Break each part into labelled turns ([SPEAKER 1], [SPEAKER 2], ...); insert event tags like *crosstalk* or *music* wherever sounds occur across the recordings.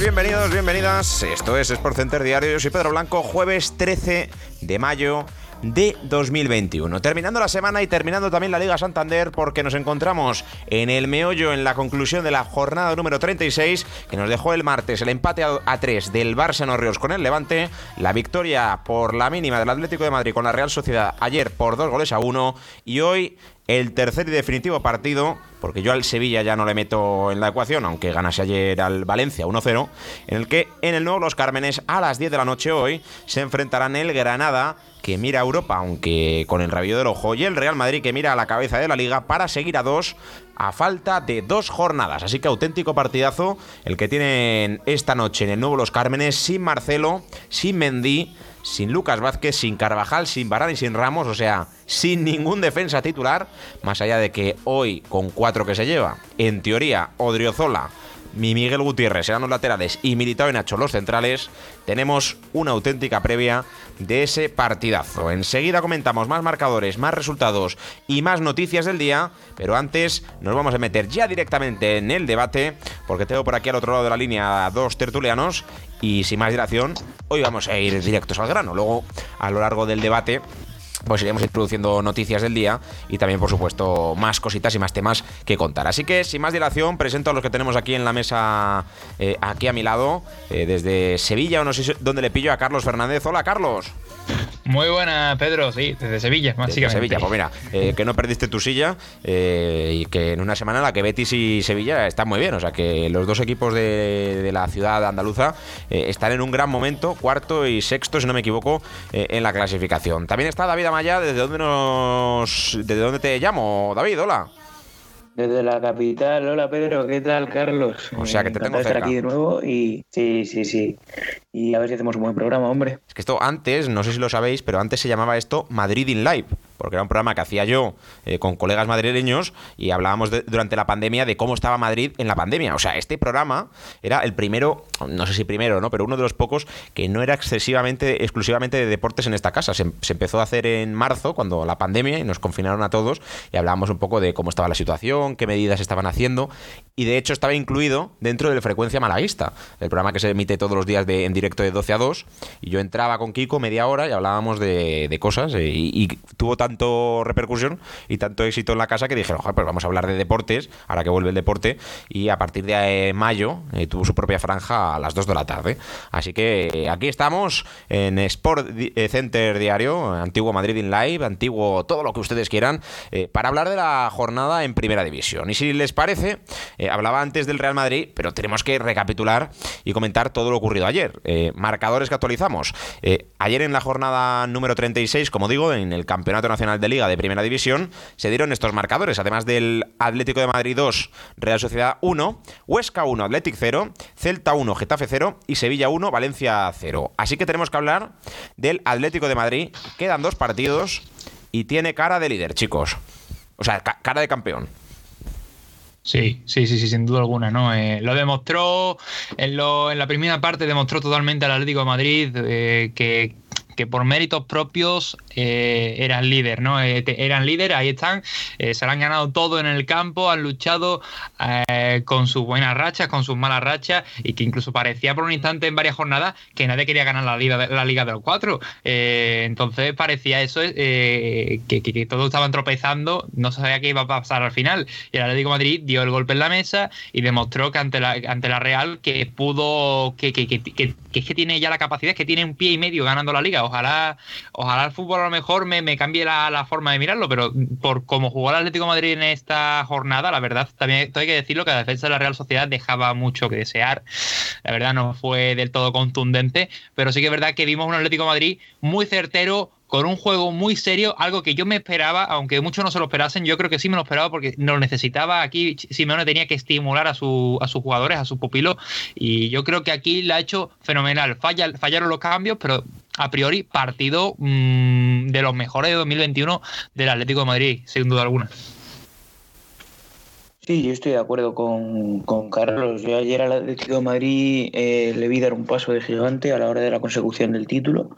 [SPEAKER 1] Bienvenidos, bienvenidas. Esto es Sport Center Diario. Yo soy Pedro Blanco, jueves 13 de mayo de 2021. Terminando la semana y terminando también la Liga Santander porque nos encontramos en el meollo, en la conclusión de la jornada número 36 que nos dejó el martes el empate a 3 del Barça Ríos con el Levante, la victoria por la mínima del Atlético de Madrid con la Real Sociedad ayer por dos goles a uno y hoy el tercer y definitivo partido, porque yo al Sevilla ya no le meto en la ecuación, aunque ganase ayer al Valencia 1-0, en el que en el nuevo Los Cármenes a las 10 de la noche hoy se enfrentarán el Granada, que mira a Europa, aunque con el rabillo del ojo, y el Real Madrid, que mira a la cabeza de la liga para seguir a dos a falta de dos jornadas. Así que auténtico partidazo el que tienen esta noche en el nuevo Los Cármenes, sin Marcelo, sin Mendy sin Lucas Vázquez, sin Carvajal, sin Barán y sin Ramos, o sea, sin ningún defensa titular, más allá de que hoy, con cuatro que se lleva, en teoría, Odriozola, mi Miguel Gutiérrez serán los laterales y Militao y Nacho los centrales, tenemos una auténtica previa de ese partidazo. Enseguida comentamos más marcadores, más resultados y más noticias del día, pero antes nos vamos a meter ya directamente en el debate, porque tengo por aquí al otro lado de la línea dos tertulianos y sin más dilación, hoy vamos a ir directos al grano. Luego, a lo largo del debate, pues iremos introduciendo noticias del día y también, por supuesto, más cositas y más temas que contar. Así que, sin más dilación, presento a los que tenemos aquí en la mesa, eh, aquí a mi lado, eh, desde Sevilla, o no sé dónde le pillo a Carlos Fernández. Hola, Carlos.
[SPEAKER 2] Muy buena, Pedro, sí, desde Sevilla, básicamente. Desde
[SPEAKER 1] Sevilla, pues mira, eh, que no perdiste tu silla y que en una semana la que Betis y Sevilla están muy bien, o sea que los dos equipos de, la ciudad andaluza están en un gran momento, cuarto y sexto, si no me equivoco, en la clasificación. También está David Amaya, ¿desde dónde nos. ¿Desde dónde te llamo, David? Hola.
[SPEAKER 3] Desde la capital. Hola Pedro, ¿qué tal Carlos?
[SPEAKER 1] O sea que te tengo
[SPEAKER 3] cerca. estar aquí de nuevo y sí, sí, sí. Y a ver si hacemos un buen programa, hombre.
[SPEAKER 1] Es que esto antes, no sé si lo sabéis, pero antes se llamaba esto Madrid in Live porque era un programa que hacía yo eh, con colegas madrileños y hablábamos durante la pandemia de cómo estaba Madrid en la pandemia. O sea, este programa era el primero, no sé si primero, ¿no? Pero uno de los pocos que no era excesivamente, exclusivamente de deportes en esta casa. Se, empezó a hacer en marzo, cuando la pandemia, y nos confinaron a todos, y hablábamos un poco de cómo estaba la situación, qué medidas estaban haciendo, y de hecho estaba incluido dentro de Frecuencia Malaguista, el programa que se emite todos los días de, en directo de 12 a 2, y yo entraba con Kiko media hora y hablábamos de, cosas, eh, y, y tuvo tanto repercusión y tanto éxito en la casa que dijeron, pues vamos a hablar de deportes, ahora que vuelve el deporte, y a partir de eh, mayo eh, tuvo su propia franja a las 2 de la tarde. Así que eh, aquí estamos en Sport Center Diario, antiguo Madrid in Live, antiguo todo lo que ustedes quieran, para hablar de la jornada en Primera División. Y si les parece, hablaba antes del Real Madrid, pero tenemos que recapitular y comentar todo lo ocurrido ayer. marcadores que actualizamos. ayer en la jornada número 36, como digo, en el Campeonato Nacional de Liga de Primera División, se dieron estos marcadores, además del Atlético de Madrid 2, Real Sociedad 1, Huesca 1, Atlético 0, Celta 1, Getafe 0 y Sevilla 1, Valencia 0. Así que tenemos que hablar del Atlético de Madrid. Quedan dos partidos y tiene cara de líder, chicos. O sea, cara de campeón.
[SPEAKER 2] Sí, sí, sí, sí, sin duda alguna, ¿no? Eh, lo demostró en, lo, en la primera parte, demostró totalmente al Atlético de Madrid eh, que que por méritos propios eh, eran líder, ¿no? Eh, eran líder, ahí están, eh, se lo han ganado todo en el campo, han luchado con sus buenas rachas, con sus malas rachas, y que incluso parecía por un instante en varias jornadas que nadie quería ganar la liga, la liga de los cuatro. entonces parecía eso, que, que, todos estaban tropezando, no sabía qué iba a pasar al final. Y el Atlético Madrid dio el golpe en la mesa y demostró que ante la, ante la Real que pudo, que, que, que, que que tiene ya la capacidad, que tiene un pie y medio ganando la liga. Ojalá, ojalá el fútbol a lo mejor me, cambie la, forma de mirarlo, pero por cómo jugó el Atlético Madrid en esta jornada, la verdad, también hay que decirlo que la defensa de la Real Sociedad dejaba mucho que desear. La verdad no fue del todo contundente, pero sí que es verdad que vimos un Atlético Madrid muy certero, con un juego muy serio, algo que yo me esperaba, aunque muchos no se lo esperasen, yo creo que sí me lo esperaba porque lo necesitaba. Aquí Simeone tenía que estimular a, su, a sus jugadores, a sus pupilos, y yo creo que aquí lo ha hecho fenomenal. Falla, fallaron los cambios, pero a priori partido mmm, de los mejores de 2021 del Atlético de Madrid, sin duda alguna.
[SPEAKER 3] Sí, yo estoy de acuerdo con, con Carlos. Yo ayer al Atlético de Madrid eh, le vi dar un paso de gigante a la hora de la consecución del título.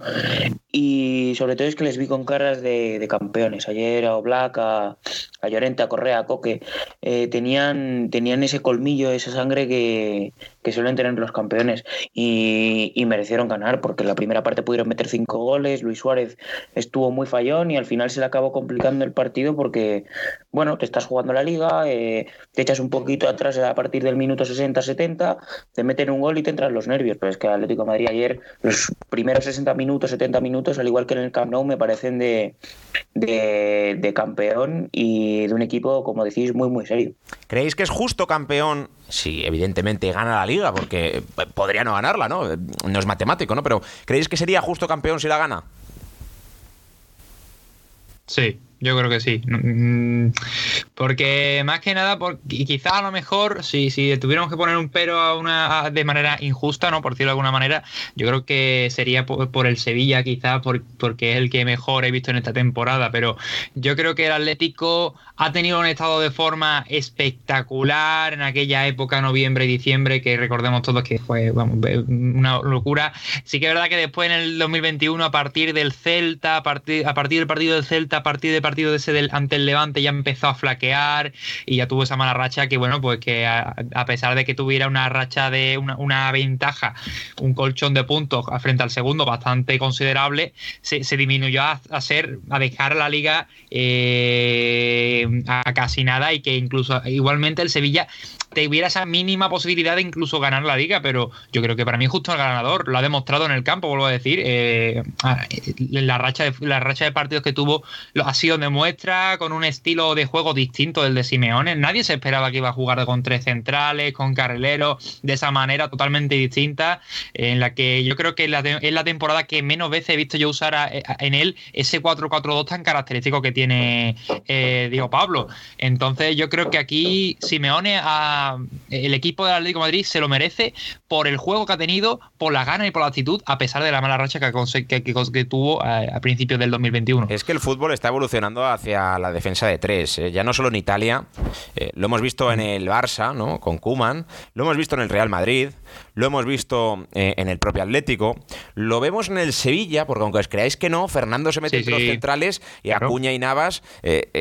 [SPEAKER 3] Y sobre todo es que les vi con caras de, campeones. Ayer a Oblak, a, a Llorente, a Correa, a Coque, eh, tenían, tenían ese colmillo, esa sangre que, que suelen tener los campeones. Y, y, merecieron ganar, porque en la primera parte pudieron meter cinco goles. Luis Suárez estuvo muy fallón y al final se le acabó complicando el partido porque, bueno, te estás jugando la liga. Eh, te echas un poquito atrás a partir del minuto 60-70, te meten un gol y te entran los nervios. Pero es que Atlético Madrid ayer, los primeros 60 minutos, 70 minutos, al igual que en el Camp Nou, me parecen de, de, campeón y de un equipo, como decís, muy, muy serio.
[SPEAKER 1] ¿Creéis que es justo campeón? Sí, evidentemente gana la liga, porque podría no ganarla, ¿no? No es matemático, ¿no? Pero ¿creéis que sería justo campeón si la gana?
[SPEAKER 2] Sí, yo creo que sí. Mm, porque más que nada, por, quizás a lo mejor, si, si tuviéramos que poner un pero a una de manera injusta, ¿no? Por decirlo de alguna manera, yo creo que sería por, el Sevilla, quizás, porque es el que mejor he visto en esta temporada. Pero yo creo que el Atlético ha tenido un estado de forma espectacular en aquella época, noviembre y diciembre, que recordemos todos que fue una locura. Sí que es verdad que después en el 2021, a partir del Celta, a partir, a partir del partido del Celta, a partir de partido ese del, ante el Levante ya empezó a flaquear y ya tuvo esa mala racha que, bueno, pues que a, pesar de que tuviera una racha de una, ventaja, un colchón de puntos frente al segundo bastante considerable, se, disminuyó a, a, ser, a dejar la liga eh, a casi nada y que incluso igualmente el Sevilla tuviera esa mínima posibilidad de incluso ganar la liga, pero yo creo que para mí justo el ganador lo ha demostrado en el campo, vuelvo a decir, eh, ah, la, racha de, la racha de partidos que tuvo ha sido de muestra con un estilo de juego distinto del de Simeone, nadie se esperaba que iba a jugar con tres centrales, con carrileros, de esa manera totalmente distinta, en la que yo creo que es la, temporada que menos veces he visto yo usar en él ese 4-4-2 tan característico que tiene eh, Diego Pablo. Entonces yo creo que aquí Simeone ha el equipo del Atlético de Madrid se lo merece por el juego que ha tenido, por la gana y por la actitud, a pesar de la mala racha que, que, tuvo eh, a, principios del 2021.
[SPEAKER 1] Es que el fútbol está evolucionando hacia la defensa de tres, eh, ya no solo en Italia, eh, lo hemos visto en el Barça, ¿no? con Kuman, lo hemos visto en el Real Madrid, lo hemos visto en el propio Atlético, lo vemos en el Sevilla, porque aunque os creáis que no, Fernando se mete entre los centrales y Acuña y Navas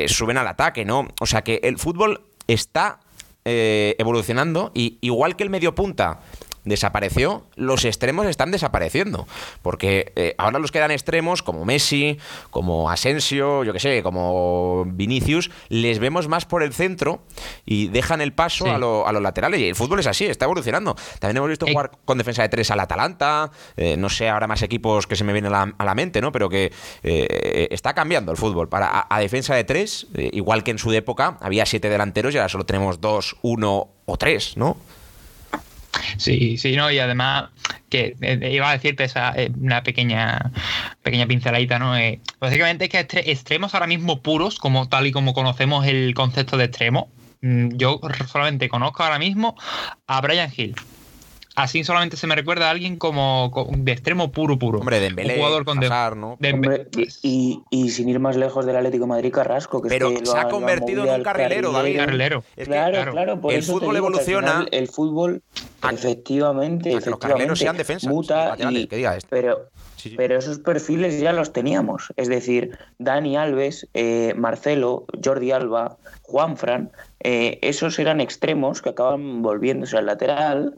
[SPEAKER 1] suben al ataque, ¿no? O sea que el fútbol está eh, evolucionando y igual que el medio punta desapareció, los extremos están desapareciendo. Porque eh, ahora los quedan extremos como Messi, como Asensio, yo que sé, como Vinicius, les vemos más por el centro y dejan el paso a, los laterales. Y el fútbol es así, está evolucionando. También hemos visto jugar con defensa de tres al Atalanta, eh, no sé, ahora más equipos que se me vienen a la, mente, ¿no? Pero que eh, está cambiando el fútbol. Para, a, defensa de tres, igual que en su época, había siete delanteros y ahora solo tenemos dos, uno o tres, ¿no?
[SPEAKER 2] Sí, sí, no, y además que eh, iba a decirte esa eh, una pequeña pequeña pinceladita, ¿no? Eh, básicamente es que extremos ahora mismo puros, como tal y como conocemos el concepto de extremo, mm, yo solamente conozco ahora mismo a Brian Hill así solamente se me recuerda a alguien como, de extremo puro, puro.
[SPEAKER 1] Hombre, Dembélé, un jugador con
[SPEAKER 3] ¿no? y, y, sin ir más lejos del Atlético Madrid, Carrasco. Que
[SPEAKER 1] Pero se ha convertido en un carrilero, David.
[SPEAKER 2] Carrilero.
[SPEAKER 3] claro, claro, por
[SPEAKER 1] el fútbol evoluciona.
[SPEAKER 3] El fútbol, efectivamente, efectivamente,
[SPEAKER 1] los carrileros sean defensa.
[SPEAKER 3] Muta y,
[SPEAKER 1] que diga esto.
[SPEAKER 3] Pero pero esos perfiles ya los teníamos. Es decir, Dani Alves, eh, Marcelo, Jordi Alba, Juanfran, eh, esos eran extremos que acaban volviéndose al lateral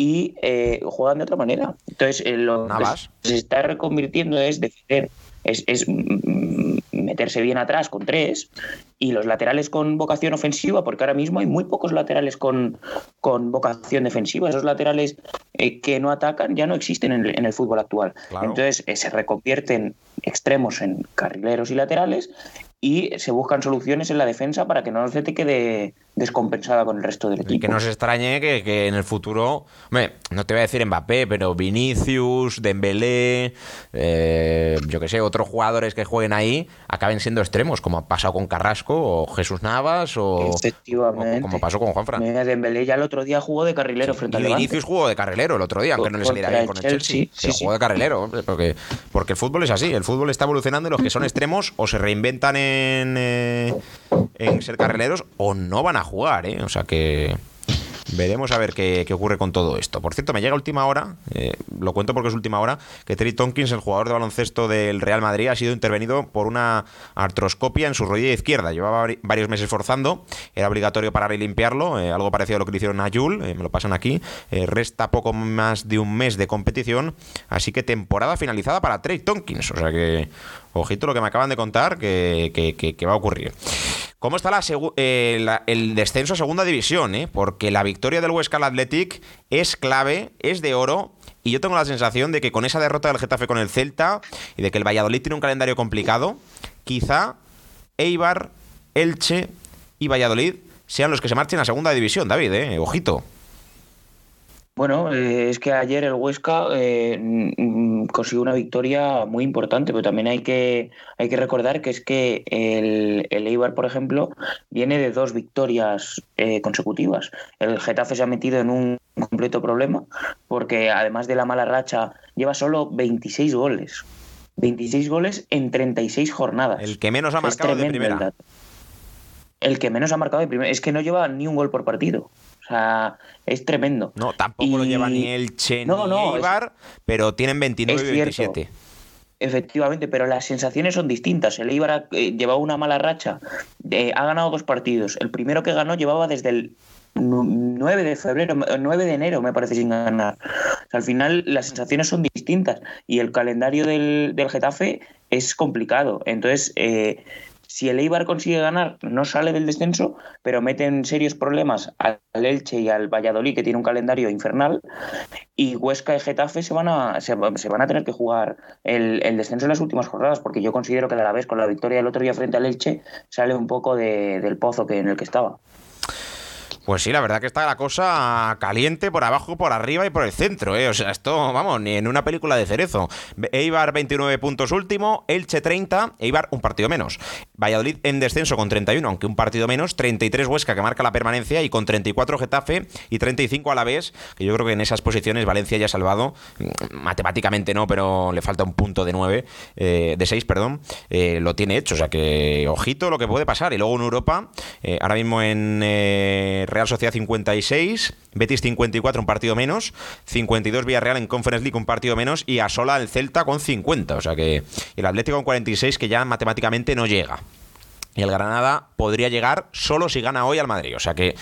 [SPEAKER 3] y eh, juegan de otra manera. Entonces, lo que se está reconvirtiendo es defender es, mm, meterse bien atrás con tres y los laterales con vocación ofensiva, porque ahora mismo hay muy pocos laterales con, con vocación defensiva. Esos laterales eh, que no atacan ya no existen en el, fútbol actual. Entonces eh, se reconvierten extremos en carrileros y laterales y se buscan soluciones en la defensa para que no se te quede descompensada con el resto del equipo.
[SPEAKER 1] que no se extrañe que, en el futuro, no te voy a decir Mbappé, pero Vinicius, Dembélé, eh, yo que sé, otros jugadores que jueguen ahí acaben siendo extremos, como ha pasado con Carrasco o Jesús Navas o, como pasó con Juan Fran.
[SPEAKER 3] Dembélé ya el otro día jugó de carrilero frente
[SPEAKER 1] al Vinicius jugó de carrilero el otro día, aunque no le saliera bien con el Chelsea. Sí, jugó de carrilero, porque, porque el fútbol es así, el fútbol está evolucionando y los que son extremos o se reinventan en eh, en, ser carrileros o no van a jugar, ¿eh? O sea que veremos a ver qué, ocurre con todo esto. Por cierto, me llega última hora, eh, lo cuento porque es última hora, que Terry Tompkins, el jugador de baloncesto del Real Madrid, ha sido intervenido por una artroscopia en su rodilla izquierda. Llevaba varios meses forzando, era obligatorio parar y limpiarlo, algo parecido a lo que le hicieron a Jul, me lo pasan aquí. resta poco más de un mes de competición, así que temporada finalizada para Terry Tompkins. O sea que Ojito lo que me acaban de contar que, va a ocurrir. ¿Cómo está eh, el descenso a segunda división? Eh? Porque la victoria del Huesca al Athletic es clave, es de oro. Y yo tengo la sensación de que con esa derrota del Getafe con el Celta y de que el Valladolid tiene un calendario complicado, quizá Eibar, Elche y Valladolid sean los que se marchen a segunda división, David, ¿eh? Ojito.
[SPEAKER 3] Bueno, eh, es que ayer el Huesca consiguió una victoria muy importante, pero también hay que, hay que recordar que es que el, el Eibar, por ejemplo, viene de dos victorias eh, consecutivas. El Getafe se ha metido en un completo problema porque además de la mala racha lleva solo 26 goles. 26 goles en 36 jornadas.
[SPEAKER 1] El que menos ha marcado de primera.
[SPEAKER 3] El que menos ha marcado de primera. Es que no lleva ni un gol por partido sea, es tremendo.
[SPEAKER 1] No, tampoco lo lleva ni el Che ni Eibar, pero tienen 29 y 27.
[SPEAKER 3] Efectivamente, pero las sensaciones son distintas. El Eibar eh, llevaba una mala racha, eh, ha ganado dos partidos. El primero que ganó llevaba desde el 9 de febrero, 9 de enero, me parece, sin ganar. al final las sensaciones son distintas y el calendario del, del Getafe es complicado. Entonces, eh, si el Eibar consigue ganar, no sale del descenso, pero mete en serios problemas al Elche y al Valladolid, que tiene un calendario infernal, y Huesca y Getafe se van a, se, van a tener que jugar el, descenso en las últimas jornadas, porque yo considero que a la vez con la victoria del otro día frente al Elche sale un poco del pozo que, en el que estaba.
[SPEAKER 1] Pues sí, la verdad que está la cosa caliente por abajo, por arriba y por el centro, ¿eh? O sea, esto, vamos, ni en una película de cerezo. Eibar 29 puntos último, Elche 30, Eibar un partido menos. Valladolid en descenso con 31, aunque un partido menos, 33 Huesca que marca la permanencia y con 34 Getafe y 35 a la vez, que yo creo que en esas posiciones Valencia ya ha salvado, mm, matemáticamente no, pero le falta un punto de 9, eh, de 6, perdón, eh, lo tiene hecho, o sea que ojito lo que puede pasar. Y luego en Europa, eh, ahora mismo en Real Sociedad 56, Betis 54, un partido menos, 52 Villarreal en Conference League, un partido menos, y a sola el Celta con 50. O sea que el Atlético con 46, que ya matemáticamente no llega. Y el Granada podría llegar solo si gana hoy al Madrid. O sea que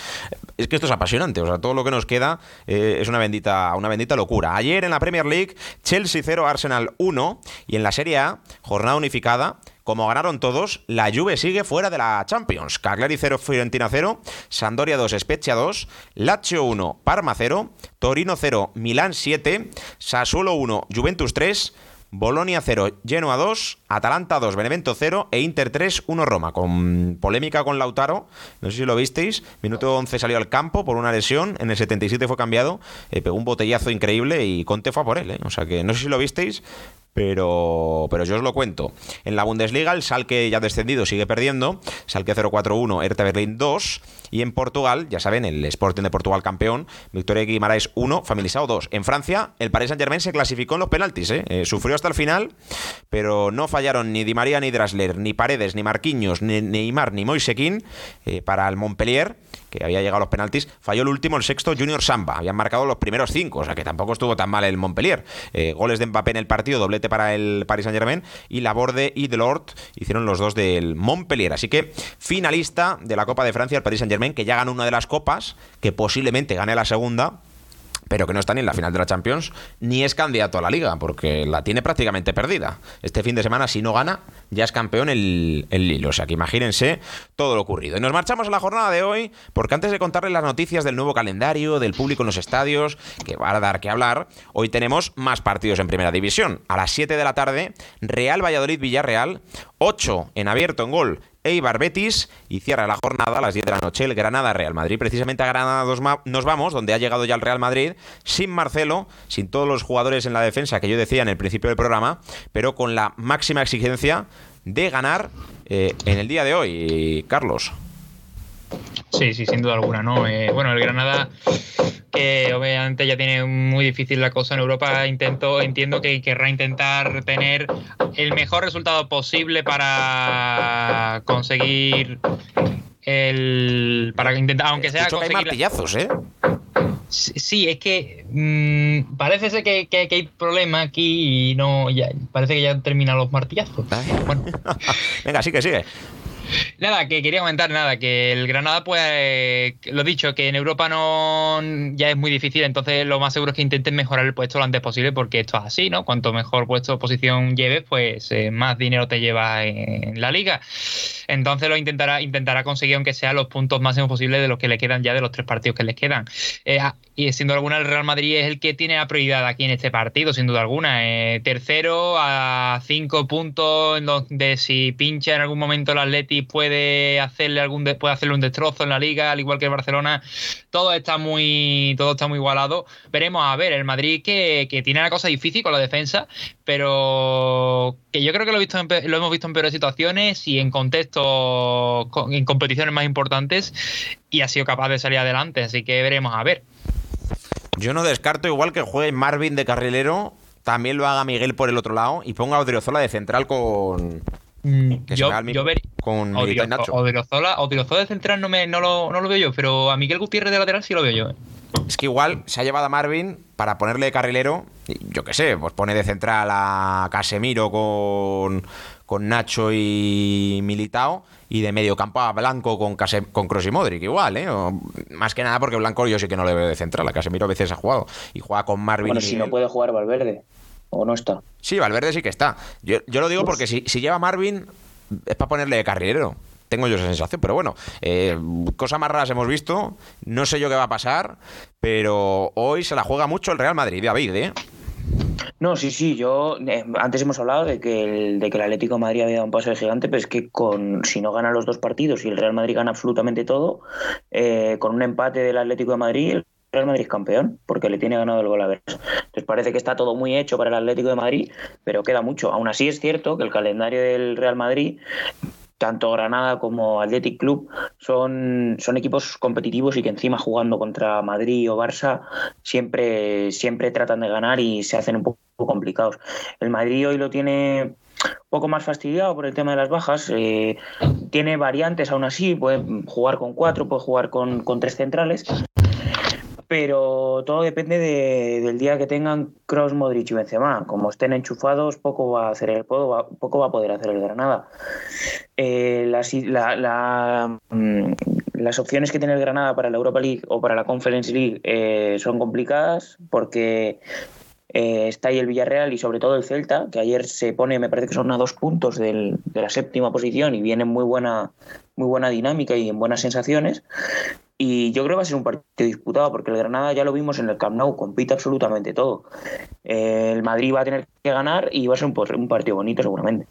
[SPEAKER 1] es que esto es apasionante. O sea, todo lo que nos queda eh, es una bendita, una bendita locura. Ayer en la Premier League, Chelsea 0, Arsenal 1. Y en la Serie A, jornada unificada, como ganaron todos, la Juve sigue fuera de la Champions. Cagliari 0, Fiorentina 0, Sandoria 2, Spezia 2, Lazio 1, Parma 0, Torino 0, Milán 7, Sassuolo 1, Juventus 3, Bolonia 0, Genoa 2, Atalanta 2, Benevento 0 e Inter 3, 1 Roma. Con polémica con Lautaro, no sé si lo visteis, minuto 11 salió al campo por una lesión, en el 77 fue cambiado, eh, pegó un botellazo increíble y Conte fue a por él. Eh. O sea que no sé si lo visteis, pero, pero yo os lo cuento. En la Bundesliga, el Salque ya descendido sigue perdiendo. Salque 0-4-1, Hertha Berlín 2. Y en Portugal, ya saben, el Sporting de Portugal campeón, Victoria Guimaraes 1, Familisao 2. En Francia, el Paris Saint-Germain se clasificó en los penaltis. ¿eh? Eh, sufrió hasta el final, pero no fallaron ni Di María ni Drasler, ni Paredes, ni Marquinhos, ni Neymar, ni Moisequín eh, para el Montpellier que había llegado a los penaltis, falló el último, el sexto, Junior Samba. Habían marcado los primeros cinco, o sea que tampoco estuvo tan mal el Montpellier. Eh, goles de Mbappé en el partido, doblete para el Paris Saint Germain y Laborde y Delort hicieron los dos del Montpellier. Así que finalista de la Copa de Francia, el Paris Saint Germain, que ya ganó una de las copas, que posiblemente gane la segunda pero que no está ni en la final de la Champions, ni es candidato a la liga, porque la tiene prácticamente perdida. Este fin de semana, si no gana, ya es campeón el, el Lille. O sea que imagínense todo lo ocurrido. Y nos marchamos a la jornada de hoy, porque antes de contarles las noticias del nuevo calendario, del público en los estadios, que va a dar que hablar, hoy tenemos más partidos en primera división. A las 7 de la tarde, Real Valladolid-Villarreal, 8 en abierto en gol Eibar Betis y cierra la jornada a las 10 de la noche el Granada Real Madrid. Precisamente a Granada nos vamos, donde ha llegado ya el Real Madrid, sin Marcelo, sin todos los jugadores en la defensa que yo decía en el principio del programa, pero con la máxima exigencia de ganar eh, en el día de hoy. Carlos.
[SPEAKER 2] Sí, sí, sin duda alguna, ¿no? Eh, bueno, el Granada, que obviamente ya tiene muy difícil la cosa en Europa, intento, entiendo que querrá intentar tener el mejor resultado posible para conseguir el. para intentar, aunque sea.
[SPEAKER 1] conseguir hay martillazos, ¿eh?
[SPEAKER 2] Sí, es que mmm, parece ser que, que, que, hay problema aquí y no. Ya, parece que ya terminan los martillazos.
[SPEAKER 1] Bueno. *laughs* Venga, sí que sigue.
[SPEAKER 2] Nada, que quería comentar nada, que el Granada, pues, lo dicho, que en Europa no ya es muy difícil, entonces lo más seguro es que intenten mejorar el puesto lo antes posible, porque esto es así, ¿no? Cuanto mejor puesto posición lleves, pues eh, más dinero te lleva en la liga. Entonces lo intentará, intentará conseguir, aunque sea los puntos máximos posibles de los que le quedan ya de los tres partidos que les quedan. Eh, y sin duda alguna, el Real Madrid es el que tiene la prioridad aquí en este partido, sin duda alguna. Eh, tercero a cinco puntos, en donde si pincha en algún momento el Atleti puede hacerle algún puede hacerle un destrozo en la liga, al igual que el Barcelona. Todo está muy, todo está muy igualado. Veremos a ver, el Madrid que, que tiene la cosa difícil con la defensa, pero que yo creo que lo, visto lo hemos visto en peores situaciones y en contextos, en competiciones más importantes y ha sido capaz de salir adelante, así que veremos a ver.
[SPEAKER 1] Yo no descarto igual que juegue Marvin de carrilero, también lo haga Miguel por el otro lado y ponga a Odriozola de central con...
[SPEAKER 2] Mm, yo, yo ver, con Odriozola, Odriozola de central no, me, no, lo, no lo veo yo, pero a Miguel Gutiérrez de lateral sí lo veo yo. ¿eh?
[SPEAKER 1] Es que igual se ha llevado a Marvin para ponerle de carrilero, yo qué sé, pues pone de central a Casemiro con, con Nacho y Militao y de medio campo a Blanco con, Case, con Kroos y Modric, igual, ¿eh? más que nada porque Blanco yo sí que no le veo de central, a Casemiro a veces ha jugado y juega con Marvin.
[SPEAKER 3] Bueno, si no puede jugar Valverde, o no está.
[SPEAKER 1] Sí, Valverde sí que está. Yo, yo lo digo porque si, si lleva Marvin es para ponerle de carrilero. Tengo yo esa sensación, pero bueno, eh, cosas más raras hemos visto. No sé yo qué va a pasar, pero hoy se la juega mucho el Real Madrid, David, ¿eh?
[SPEAKER 3] No, sí, sí, yo eh, antes hemos hablado de que, el, de que el Atlético de Madrid había dado un paso de gigante, pero es que con si no gana los dos partidos y el Real Madrid gana absolutamente todo, eh, con un empate del Atlético de Madrid, el Real Madrid es campeón, porque le tiene ganado el gol a ver. Entonces parece que está todo muy hecho para el Atlético de Madrid, pero queda mucho. Aún así es cierto que el calendario del Real Madrid tanto Granada como Athletic Club son, son equipos competitivos y que encima jugando contra Madrid o Barça siempre, siempre tratan de ganar y se hacen un poco complicados. El Madrid hoy lo tiene poco más fastidiado por el tema de las bajas. Eh, tiene variantes aún así, puede jugar con cuatro, puede jugar con, con tres centrales, pero todo depende de, del día que tengan Cross, Modric y Benzema. Como estén enchufados, poco va a hacer el poco va, a poder hacer el Granada. Eh, mm, las opciones que tiene el Granada para la Europa League o para la Conference League eh, son complicadas porque eh, está ahí el Villarreal y sobre todo el Celta, que ayer se pone, me parece que son a dos puntos del, de la séptima posición y viene en muy buena, muy buena dinámica y en buenas sensaciones. Y yo creo que va a ser un partido disputado, porque el Granada ya lo vimos en el Camp Nou, compite absolutamente todo. Eh, el Madrid va a tener que ganar y va a ser un, un partido bonito seguramente.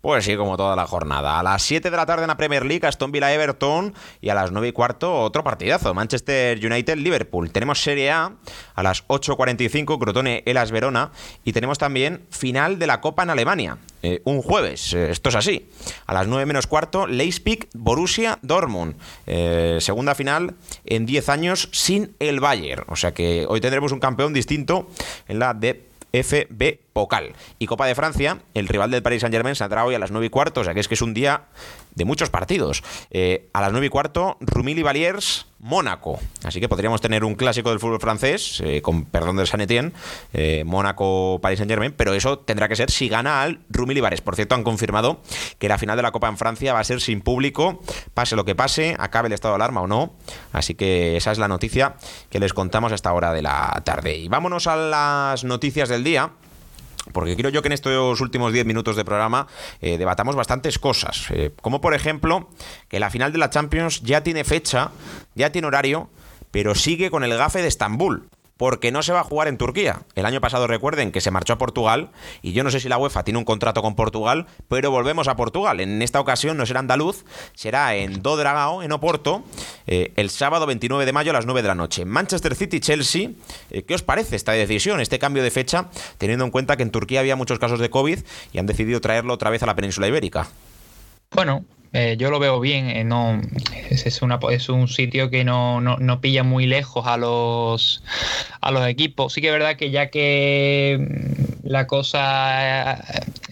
[SPEAKER 1] Pues sí, como toda la jornada. A las 7 de la tarde en la Premier League, Aston Villa Everton y a las 9 y cuarto otro partidazo, Manchester United Liverpool. Tenemos Serie A a las 8.45, Crotone Elas Verona y tenemos también final de la Copa en Alemania. Eh, un jueves, eh, esto es así. A las 9 menos cuarto, Leipzig Borussia Dortmund. Eh, segunda final en 10 años sin el Bayern. O sea que hoy tendremos un campeón distinto en la de FB Pocal. Y Copa de Francia, el rival del Paris Saint-Germain saldrá hoy a las 9 y cuarto, o sea que es que es un día de muchos partidos. Eh, a las 9 y cuarto, Rumili Valiers Mónaco. Así que podríamos tener un clásico del fútbol francés, eh, con perdón del San Etienne, eh, Mónaco-Paris Saint-Germain, pero eso tendrá que ser si gana al Rumi Libares. Por cierto, han confirmado que la final de la Copa en Francia va a ser sin público, pase lo que pase, acabe el estado de alarma o no. Así que esa es la noticia que les contamos a esta hora de la tarde. Y vámonos a las noticias del día. Porque quiero yo que en estos últimos 10 minutos de programa eh, debatamos bastantes cosas. Eh, como por ejemplo, que la final de la Champions ya tiene fecha, ya tiene horario, pero sigue con el gafe de Estambul porque no se va a jugar en Turquía. El año pasado recuerden que se marchó a Portugal y yo no sé si la UEFA tiene un contrato con Portugal, pero volvemos a Portugal. En esta ocasión no será andaluz, será en Do Dragao, en Oporto, eh, el sábado 29 de mayo a las 9 de la noche. Manchester City-Chelsea, eh, ¿qué os parece esta decisión, este cambio de fecha, teniendo en cuenta que en Turquía había muchos casos de COVID y han decidido traerlo otra vez a la península ibérica?
[SPEAKER 2] Bueno, eh, yo lo veo bien, eh, no, es, es un sitio que no, no, no, pilla muy lejos a los, a los equipos. Sí que es verdad que ya que mm, la cosa,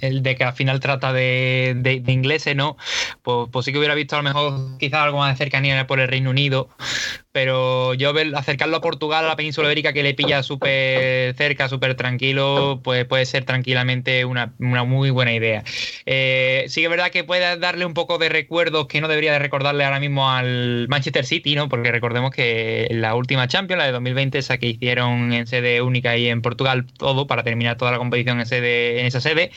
[SPEAKER 2] el de que al final trata de, de, ingleses, ¿no? Pues, pues, sí que hubiera visto a lo mejor quizás algo más de cercanía por el Reino Unido, pero yo acercarlo a Portugal, a la península ibérica, que le pilla súper cerca, súper tranquilo, pues puede ser tranquilamente una, una muy buena idea. Eh, sí que es verdad que puede darle un poco de recuerdos que no debería de recordarle ahora mismo al Manchester City, ¿no? Porque recordemos que la última Champions, la de 2020, esa que hicieron en sede única y en Portugal, todo, para terminar toda la competición en, sede, en esa sede,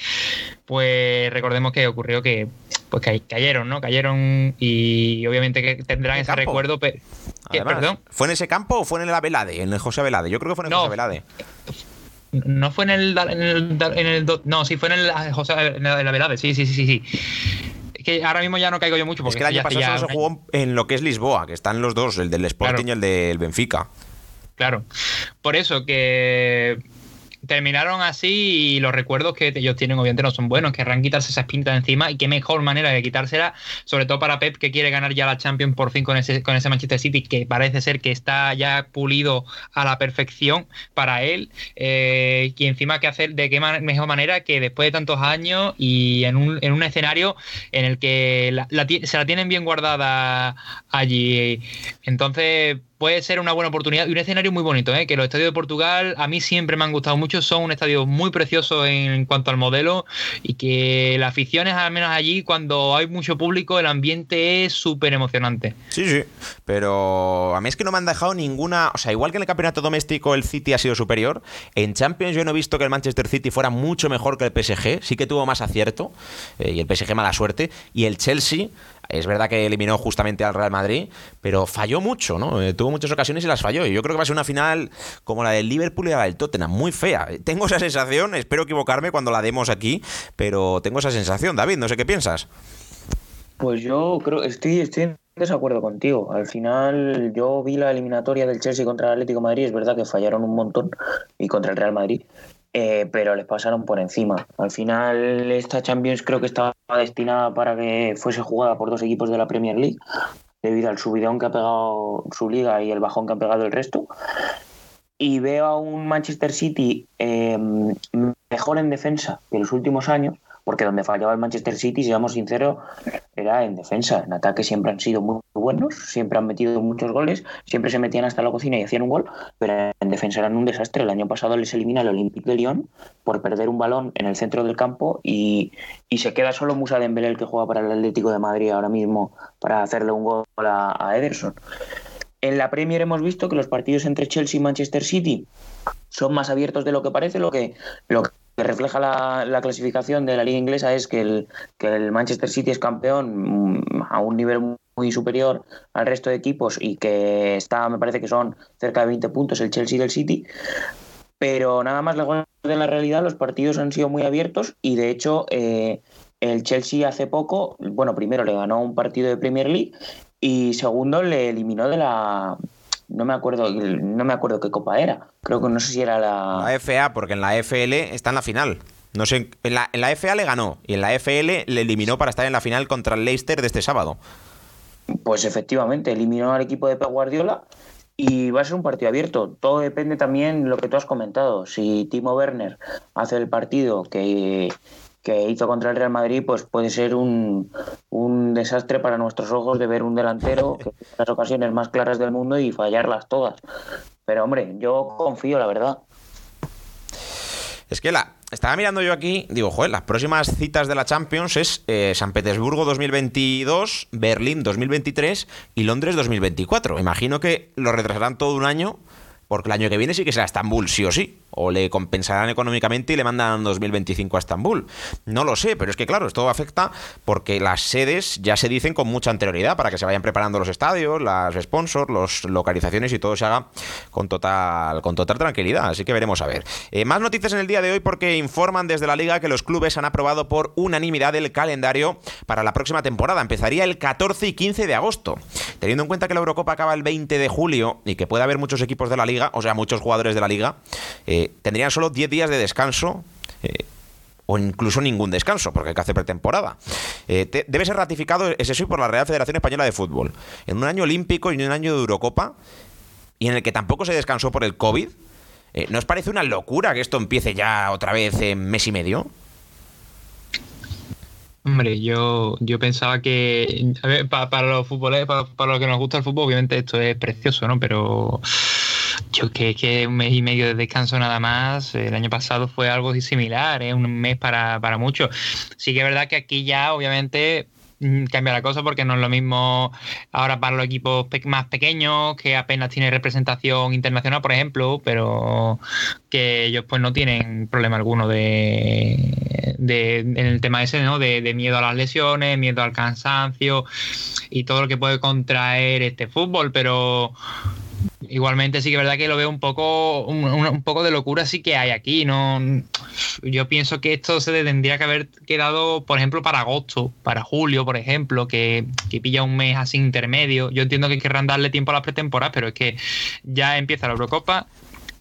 [SPEAKER 2] pues recordemos que ocurrió que pues cayeron, ¿no? Cayeron y obviamente que tendrán ese recuerdo, pero...
[SPEAKER 1] ¿Fue en ese campo o fue en el Abelade? En el José Abelade. Yo creo que fue en el José Abelade.
[SPEAKER 2] No fue en el, en el, No, sí, fue en el José en el Abelade. Sí, sí, sí, sí. Es que ahora mismo ya no caigo yo mucho. Porque
[SPEAKER 1] es que el año pasado se jugó en lo que es Lisboa, que están los dos, el del Sporting y el del Benfica.
[SPEAKER 2] Claro. Por eso que terminaron así y los recuerdos que ellos tienen obviamente no son buenos, querrán quitarse esas pintas encima y qué mejor manera de quitársela, sobre todo para Pep que quiere ganar ya la Champions por fin con ese, con ese Manchester City que parece ser que está ya pulido a la perfección para él eh, y encima que hacer de qué mejor manera que después de tantos años y en un, en un escenario en el que se la tienen bien guardada allí. Entonces puede ser una buena oportunidad y un escenario muy bonito, ¿eh? que los estadios de Portugal a mí siempre me han gustado mucho, son un estadio muy precioso en cuanto al modelo y que la afición es al menos allí cuando hay mucho público el ambiente es súper emocionante.
[SPEAKER 1] Sí, sí, pero a mí es que no me han dejado ninguna, o sea, igual que en el campeonato doméstico el City ha sido superior, en Champions yo no he visto que el Manchester City fuera mucho mejor que el PSG, sí que tuvo más acierto eh, y el PSG mala suerte y el Chelsea es verdad que eliminó justamente al Real Madrid, pero falló mucho, ¿no? Eh, tuvo muchas ocasiones y las falló. Y yo creo que va a ser una final como la del Liverpool y la del Tottenham, muy fea. Tengo esa sensación, espero equivocarme cuando la demos aquí, pero tengo esa sensación. David, no sé qué piensas.
[SPEAKER 3] Pues yo creo, estoy, estoy en desacuerdo contigo. Al final yo vi la eliminatoria del Chelsea contra el Atlético Madrid, es verdad que fallaron un montón y contra el Real Madrid, eh, pero les pasaron por encima. Al final esta Champions creo que estaba destinada para que fuese jugada por dos equipos de la Premier League, debido al subidón que ha pegado su liga y el bajón que han pegado el resto. Y veo a un Manchester City eh, mejor en defensa que en los últimos años, porque donde fallaba el Manchester City, seamos sinceros, era en defensa. En ataque siempre han sido muy buenos, siempre han metido muchos goles, siempre se metían hasta la cocina y hacían un gol, pero en defensa eran un desastre. El año pasado les elimina el Olympique de Lyon por perder un balón en el centro del campo y, se queda solo Musa Dembélé el que juega para el Atlético de Madrid ahora mismo para hacerle un gol a, a Ederson. En la Premier hemos visto que los partidos entre Chelsea y Manchester City son más abiertos de lo que parece, lo que, lo que refleja la, clasificación de la liga inglesa es que el, que el Manchester City es campeón mm, a un nivel muy superior al resto de equipos y que está, me parece que son cerca de 20 puntos el Chelsea del City. Pero nada más lejos de la realidad, los partidos han sido muy abiertos y de hecho eh, el Chelsea hace poco, bueno, primero le ganó un partido de Premier League y segundo le eliminó de la no me acuerdo, no me acuerdo qué copa era. Creo que no sé si era la.
[SPEAKER 1] La FA, porque en la FL está en la final. No sé, en la, en la FA le ganó y en la FL le eliminó para estar en la final contra el Leicester de este sábado.
[SPEAKER 3] Pues efectivamente, eliminó al equipo de Pep Guardiola y va a ser un partido abierto. Todo depende también de lo que tú has comentado. Si Timo Werner hace el partido que, que hizo contra el Real Madrid, pues puede ser un, un desastre para nuestros ojos de ver un delantero que tiene las ocasiones más claras del mundo y fallarlas todas. Pero hombre, yo confío, la verdad.
[SPEAKER 1] Es que la, estaba mirando yo aquí, digo, joder, las próximas citas de la Champions es eh, San Petersburgo 2022, Berlín 2023 y Londres 2024. Imagino que lo retrasarán todo un año, porque el año que viene sí que será Estambul, sí o sí o le compensarán económicamente y le mandan 2025 a Estambul. No lo sé, pero es que claro, esto afecta porque las sedes ya se dicen con mucha anterioridad para que se vayan preparando los estadios, las sponsors, las localizaciones y todo se haga con total, con total tranquilidad. Así que veremos a ver. Eh, más noticias en el día de hoy porque informan desde la liga que los clubes han aprobado por unanimidad el calendario para la próxima temporada. Empezaría el 14 y 15 de agosto. Teniendo en cuenta que la Eurocopa acaba el 20 de julio y que puede haber muchos equipos de la liga, o sea, muchos jugadores de la liga, eh, tendrían solo 10 días de descanso. Eh, o incluso ningún descanso, porque hay que hacer pretemporada. Debe ser ratificado ese sí por la Real Federación Española de Fútbol. En un año olímpico y en un año de Eurocopa, y en el que tampoco se descansó por el COVID, eh, ¿no os parece una locura que esto empiece ya otra vez en mes y medio?
[SPEAKER 2] Hombre, yo, yo pensaba que para, los futboleros, para, para, los que nos gusta el fútbol, obviamente esto es precioso, ¿no? Pero yo que, que un mes y medio de descanso nada más, el año pasado fue algo similar, ¿eh? un mes para, para muchos. Sí que es verdad que aquí ya obviamente cambia la cosa porque no es lo mismo ahora para los equipos más pequeños que apenas tienen representación internacional, por ejemplo, pero que ellos pues no tienen problema alguno de, de en el tema ese, ¿no? De, miedo a las lesiones, miedo al cansancio y todo lo que puede contraer este fútbol, pero igualmente sí que es verdad que lo veo un poco, un, poco de locura sí que hay aquí. No, yo pienso que esto se tendría que haber quedado, por ejemplo, para agosto, para julio, por ejemplo, que, que pilla un mes así intermedio. Yo entiendo que querrán darle tiempo a la pretemporada, pero es que ya empieza la Eurocopa,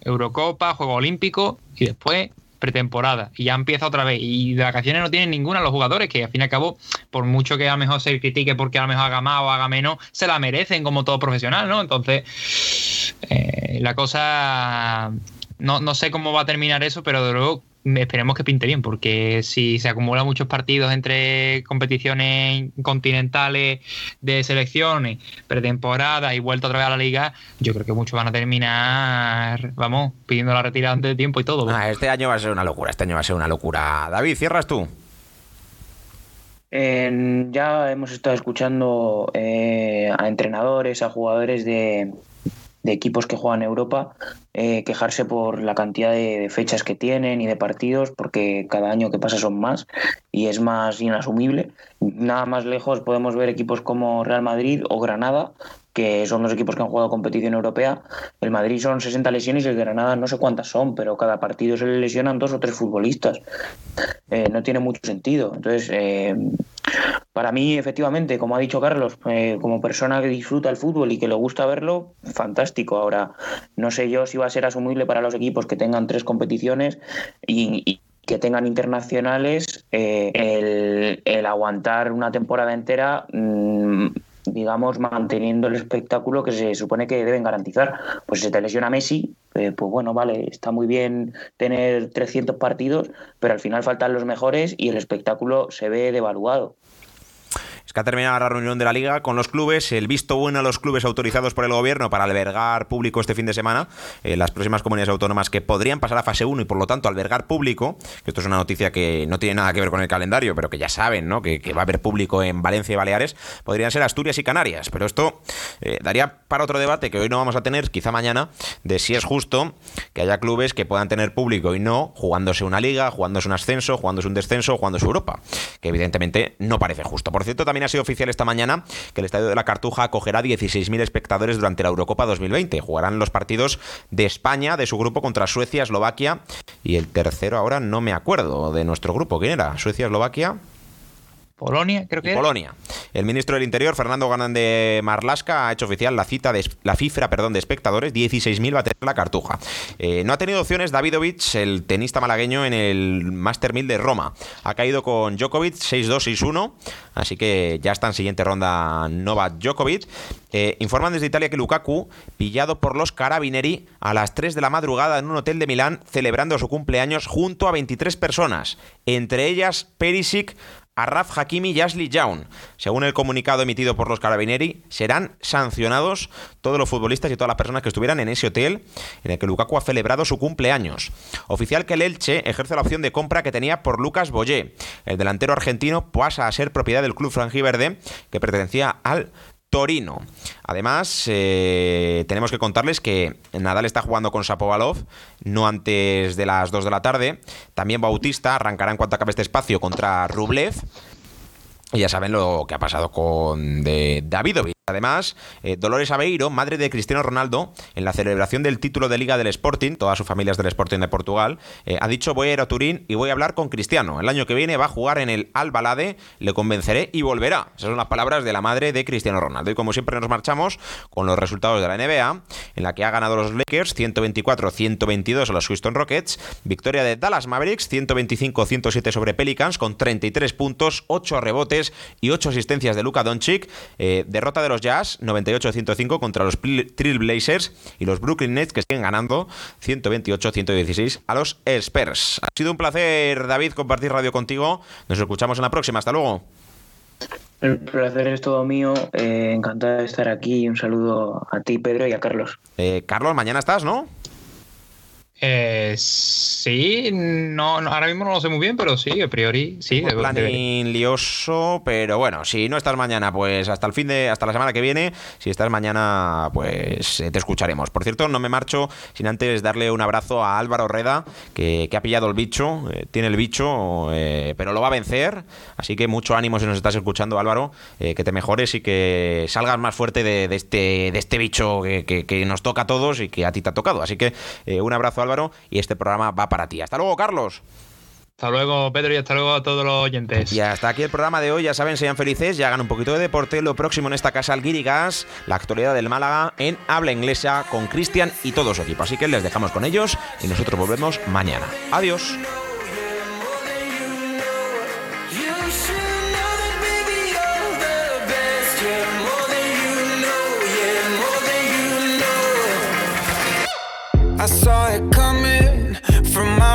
[SPEAKER 2] Eurocopa, Juego Olímpico y después pretemporada. Y ya empieza otra vez. Y de vacaciones no tienen ninguna los jugadores que al fin y al cabo por mucho que a lo mejor se critique porque a lo mejor haga más o haga menos se la merecen como todo profesional no entonces eh, la cosa no, no sé cómo va a terminar eso pero de luego esperemos que pinte bien, porque si se acumulan muchos partidos entre competiciones continentales de selecciones, pretemporada y vuelta otra vez a la liga, yo creo que muchos van a terminar, vamos, pidiendo la retirada antes de tiempo y todo.
[SPEAKER 1] Ah, este año va a ser una locura, este año va a ser una locura. David, cierras tú.
[SPEAKER 3] Eh, ya hemos estado escuchando eh, a entrenadores, a jugadores de, de equipos que juegan en Europa eh, quejarse por la cantidad de, fechas que tienen y de partidos, porque cada año que pasa son más y es más inasumible. Nada más lejos podemos ver equipos como Real Madrid o Granada, que son dos equipos que han jugado competición europea. El Madrid son 60 lesiones y el Granada no sé cuántas son, pero cada partido se le lesionan dos o tres futbolistas. Eh, no tiene mucho sentido. Entonces, eh, para mí, efectivamente, como ha dicho Carlos, eh, como persona que disfruta el fútbol y que le gusta verlo, fantástico. Ahora, no sé yo si va a ser asumible para los equipos que tengan tres competiciones y, que tengan internacionales el, aguantar una temporada entera. Mmm, digamos, manteniendo el espectáculo que se supone que deben garantizar. Pues si te lesiona Messi, eh, pues bueno, vale, está muy bien tener 300 partidos, pero al final faltan los mejores y el espectáculo se ve devaluado.
[SPEAKER 1] Que ha terminado la reunión de la liga con los clubes, el visto bueno a los clubes autorizados por el gobierno para albergar público este fin de semana, eh, las próximas comunidades autónomas que podrían pasar a fase 1 y por lo tanto albergar público, que esto es una noticia que no tiene nada que ver con el calendario, pero que ya saben, ¿no? Que, que va a haber público en Valencia y Baleares, podrían ser Asturias y Canarias. Pero esto eh, daría para otro debate que hoy no vamos a tener, quizá mañana, de si es justo que haya clubes que puedan tener público y no, jugándose una liga, jugándose un ascenso, jugándose un descenso, jugándose Europa, que evidentemente no parece justo. Por cierto, también ha sido oficial esta mañana que el Estadio de la Cartuja acogerá 16.000 espectadores durante la Eurocopa 2020. Jugarán los partidos de España, de su grupo, contra Suecia, Eslovaquia y el tercero ahora no me acuerdo de nuestro grupo. ¿Quién era? Suecia, Eslovaquia.
[SPEAKER 2] Polonia, creo que.
[SPEAKER 1] Polonia. El ministro del Interior, Fernando Ganán de Marlasca, ha hecho oficial la cita de la cifra perdón, de espectadores, 16.000 va a tener la cartuja. Eh, no ha tenido opciones Davidovich, el tenista malagueño, en el Master 1000 de Roma. Ha caído con Djokovic 6-2, 6-1, así que ya está en siguiente ronda Novak Djokovic. Eh, informan desde Italia que Lukaku, pillado por los carabineri a las 3 de la madrugada en un hotel de Milán, celebrando su cumpleaños junto a 23 personas, entre ellas Perisic, Arraf Hakimi y Ashley Young. Según el comunicado emitido por los carabineri, serán sancionados todos los futbolistas y todas las personas que estuvieran en ese hotel en el que Lukaku ha celebrado su cumpleaños. Oficial que el Elche ejerce la opción de compra que tenía por Lucas Boyé. El delantero argentino pasa a ser propiedad del club franjiverde que pertenecía al Torino. Además, eh, tenemos que contarles que Nadal está jugando con Sapovalov, no antes de las 2 de la tarde. También Bautista arrancará en cuanto acabe este espacio contra Rublev. Y ya saben lo que ha pasado con de. Además, eh, Dolores Aveiro, madre de Cristiano Ronaldo, en la celebración del título de Liga del Sporting, toda su familia es del Sporting de Portugal, eh, ha dicho voy a ir a Turín y voy a hablar con Cristiano. El año que viene va a jugar en el Albalade, le convenceré y volverá. Esas son las palabras de la madre de Cristiano Ronaldo. Y como siempre nos marchamos con los resultados de la NBA, en la que ha ganado los Lakers 124-122 a los Houston Rockets, victoria de Dallas Mavericks 125-107 sobre Pelicans con 33 puntos, 8 rebotes y 8 asistencias de Luka Doncic, eh, derrota de los Jazz 98-105 contra los Blazers y los Brooklyn Nets que siguen ganando 128-116 a los Spurs. Ha sido un placer, David, compartir radio contigo. Nos escuchamos en la próxima. Hasta luego.
[SPEAKER 3] El placer es todo mío. Eh, encantado de estar aquí. Un saludo a ti, Pedro, y a Carlos.
[SPEAKER 1] Eh, Carlos, mañana estás, ¿no?
[SPEAKER 2] Eh, sí, no, ahora mismo no lo sé muy bien, pero sí, a priori sí.
[SPEAKER 1] Un planning lioso, pero bueno, si no estás mañana, pues hasta el fin de, hasta la semana que viene. Si estás mañana, pues eh, te escucharemos. Por cierto, no me marcho sin antes darle un abrazo a Álvaro Reda, que, ha pillado el bicho, eh, tiene el bicho, eh, pero lo va a vencer. Así que mucho ánimo si nos estás escuchando, Álvaro, que te mejores y que salgas más fuerte de, este, de este bicho que, que, nos toca a todos y que a ti te ha tocado. Así que un abrazo, Álvaro y este programa va para ti. Hasta luego, Carlos.
[SPEAKER 2] Hasta luego, Pedro, y hasta luego a todos los oyentes.
[SPEAKER 1] Y hasta aquí el programa de hoy. Ya saben, sean felices y hagan un poquito de deporte. Lo próximo en esta casa, al Guirigas, la actualidad del Málaga en habla inglesa con Cristian y todo su equipo. Así que les dejamos con ellos y nosotros volvemos mañana. Adiós.